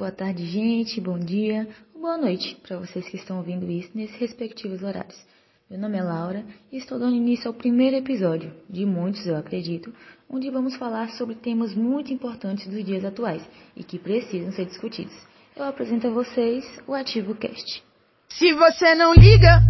boa tarde, gente, bom dia, boa noite para vocês que estão ouvindo isso nesses respectivos horários. Meu nome é Laura e estou dando início ao primeiro episódio, de muitos eu acredito, onde vamos falar sobre temas muito importantes dos dias atuais e que precisam ser discutidos. Eu apresento a vocês o Ativo Cast. Se você não liga,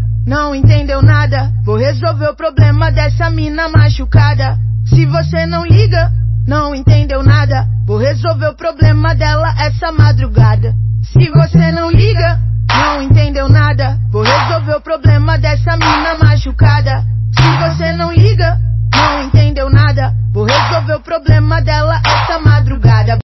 resolver o problema dessa mina machucada. Se você não liga, não entendeu nada, vou resolver o problema dela essa madrugada. Se você não liga, não entendeu nada, vou resolver o problema dessa mina machucada. Se você não liga, não entendeu nada, vou resolver o problema dela essa madrugada.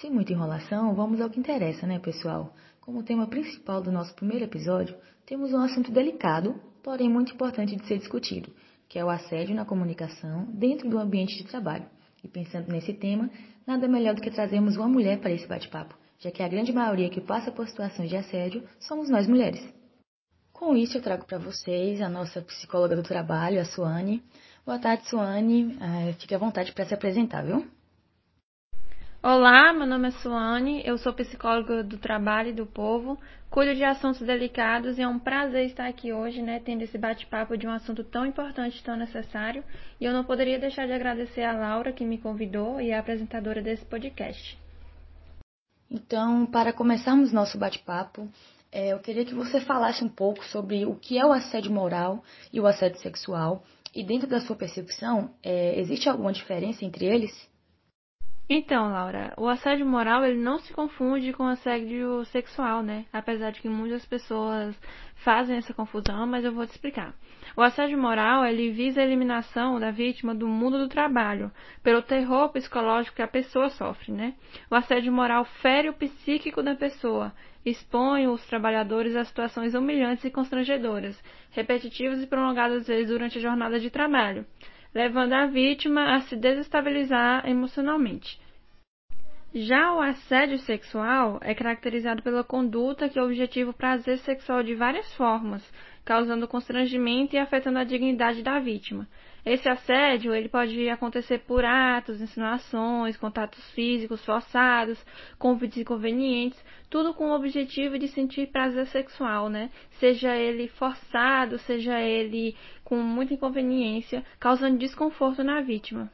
Sem muita enrolação, vamos ao que interessa, né, pessoal? Como tema principal do nosso primeiro episódio, temos um assunto delicado, porém muito importante de ser discutido, que é o assédio na comunicação dentro do ambiente de trabalho. E pensando nesse tema, nada melhor do que trazermos uma mulher para esse bate-papo, já que a grande maioria que passa por situações de assédio somos nós mulheres. Com isso, eu trago para vocês a nossa psicóloga do trabalho, a Suane. Boa tarde, Suane. Uh, fique à vontade para se apresentar, viu? Olá, meu nome é Suane, eu sou psicóloga do trabalho e do povo, cuido de assuntos delicados e é um prazer estar aqui hoje, né, tendo esse bate-papo de um assunto tão importante tão necessário. E eu não poderia deixar de agradecer a Laura que me convidou e é a apresentadora desse podcast. Então, para começarmos nosso bate-papo, é, eu queria que você falasse um pouco sobre o que é o assédio moral e o assédio sexual. E dentro da sua percepção, é, existe alguma diferença entre eles? Então, Laura, o assédio moral ele não se confunde com assédio sexual, né? Apesar de que muitas pessoas fazem essa confusão, mas eu vou te explicar. O assédio moral ele visa a eliminação da vítima do mundo do trabalho, pelo terror psicológico que a pessoa sofre, né? O assédio moral fere o psíquico da pessoa, expõe os trabalhadores a situações humilhantes e constrangedoras, repetitivas e prolongadas vezes durante a jornada de trabalho levando a vítima a se desestabilizar emocionalmente. Já o assédio sexual é caracterizado pela conduta que objetiva o prazer sexual de várias formas, causando constrangimento e afetando a dignidade da vítima. Esse assédio ele pode acontecer por atos, insinuações, contatos físicos forçados, convites inconvenientes, tudo com o objetivo de sentir prazer sexual, né? Seja ele forçado, seja ele com muita inconveniência, causando desconforto na vítima.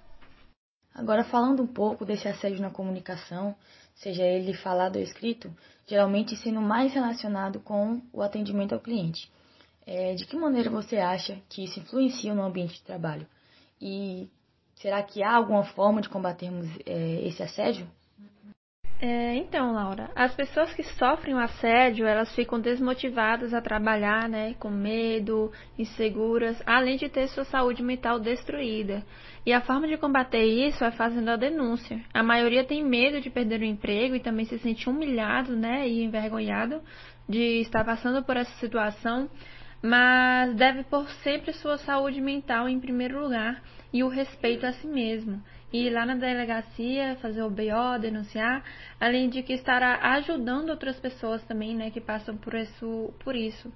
Agora, falando um pouco desse assédio na comunicação, seja ele falado ou escrito, geralmente sendo mais relacionado com o atendimento ao cliente. É, de que maneira você acha que isso influencia no ambiente de trabalho? E será que há alguma forma de combatermos é, esse assédio? É, então, Laura, as pessoas que sofrem o assédio, elas ficam desmotivadas a trabalhar, né, com medo, inseguras, além de ter sua saúde mental destruída. E a forma de combater isso é fazendo a denúncia. A maioria tem medo de perder o emprego e também se sente humilhado, né, e envergonhado de estar passando por essa situação mas deve pôr sempre sua saúde mental em primeiro lugar e o respeito a si mesmo. Ir lá na delegacia, fazer o BO, denunciar, além de que estará ajudando outras pessoas também, né, que passam por isso, por isso.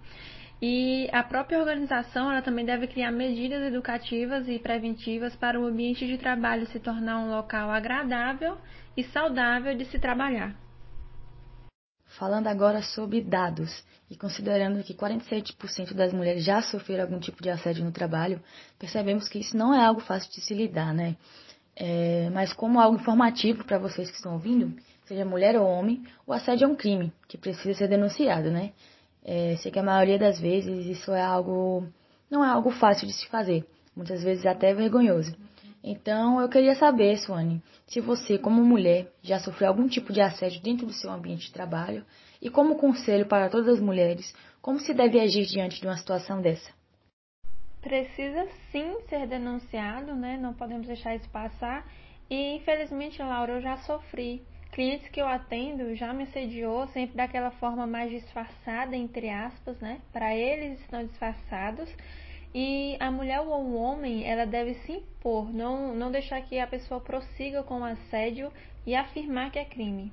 E a própria organização ela também deve criar medidas educativas e preventivas para o ambiente de trabalho se tornar um local agradável e saudável de se trabalhar. Falando agora sobre dados e considerando que 47% das mulheres já sofreram algum tipo de assédio no trabalho, percebemos que isso não é algo fácil de se lidar, né? É, mas como algo informativo para vocês que estão ouvindo, seja mulher ou homem, o assédio é um crime que precisa ser denunciado, né? É, sei que a maioria das vezes isso é algo não é algo fácil de se fazer, muitas vezes até vergonhoso. Então, eu queria saber, Suane, se você, como mulher, já sofreu algum tipo de assédio dentro do seu ambiente de trabalho e, como conselho para todas as mulheres, como se deve agir diante de uma situação dessa? Precisa sim ser denunciado, né? Não podemos deixar isso passar. E, infelizmente, Laura, eu já sofri. Clientes que eu atendo já me assediou sempre daquela forma mais disfarçada, entre aspas, né? Para eles estão disfarçados e a mulher ou o homem, ela deve se impor, não, não deixar que a pessoa prossiga com o assédio e afirmar que é crime.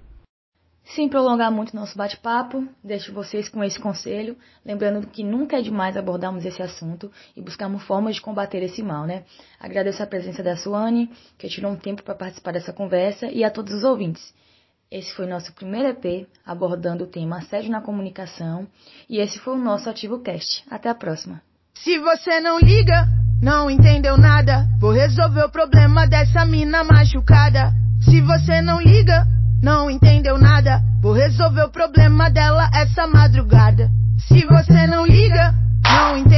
Sem prolongar muito nosso bate-papo, deixo vocês com esse conselho, lembrando que nunca é demais abordarmos esse assunto e buscarmos formas de combater esse mal, né? Agradeço a presença da Suane, que tirou um tempo para participar dessa conversa, e a todos os ouvintes. Esse foi nosso primeiro EP abordando o tema assédio na comunicação e esse foi o nosso Ativo Cast. Até a próxima. Se você não liga, não entendeu nada, vou resolver o problema dessa mina machucada. Se você não liga, não entendeu nada, vou resolver o problema dela essa madrugada. Se você não liga, não entendeu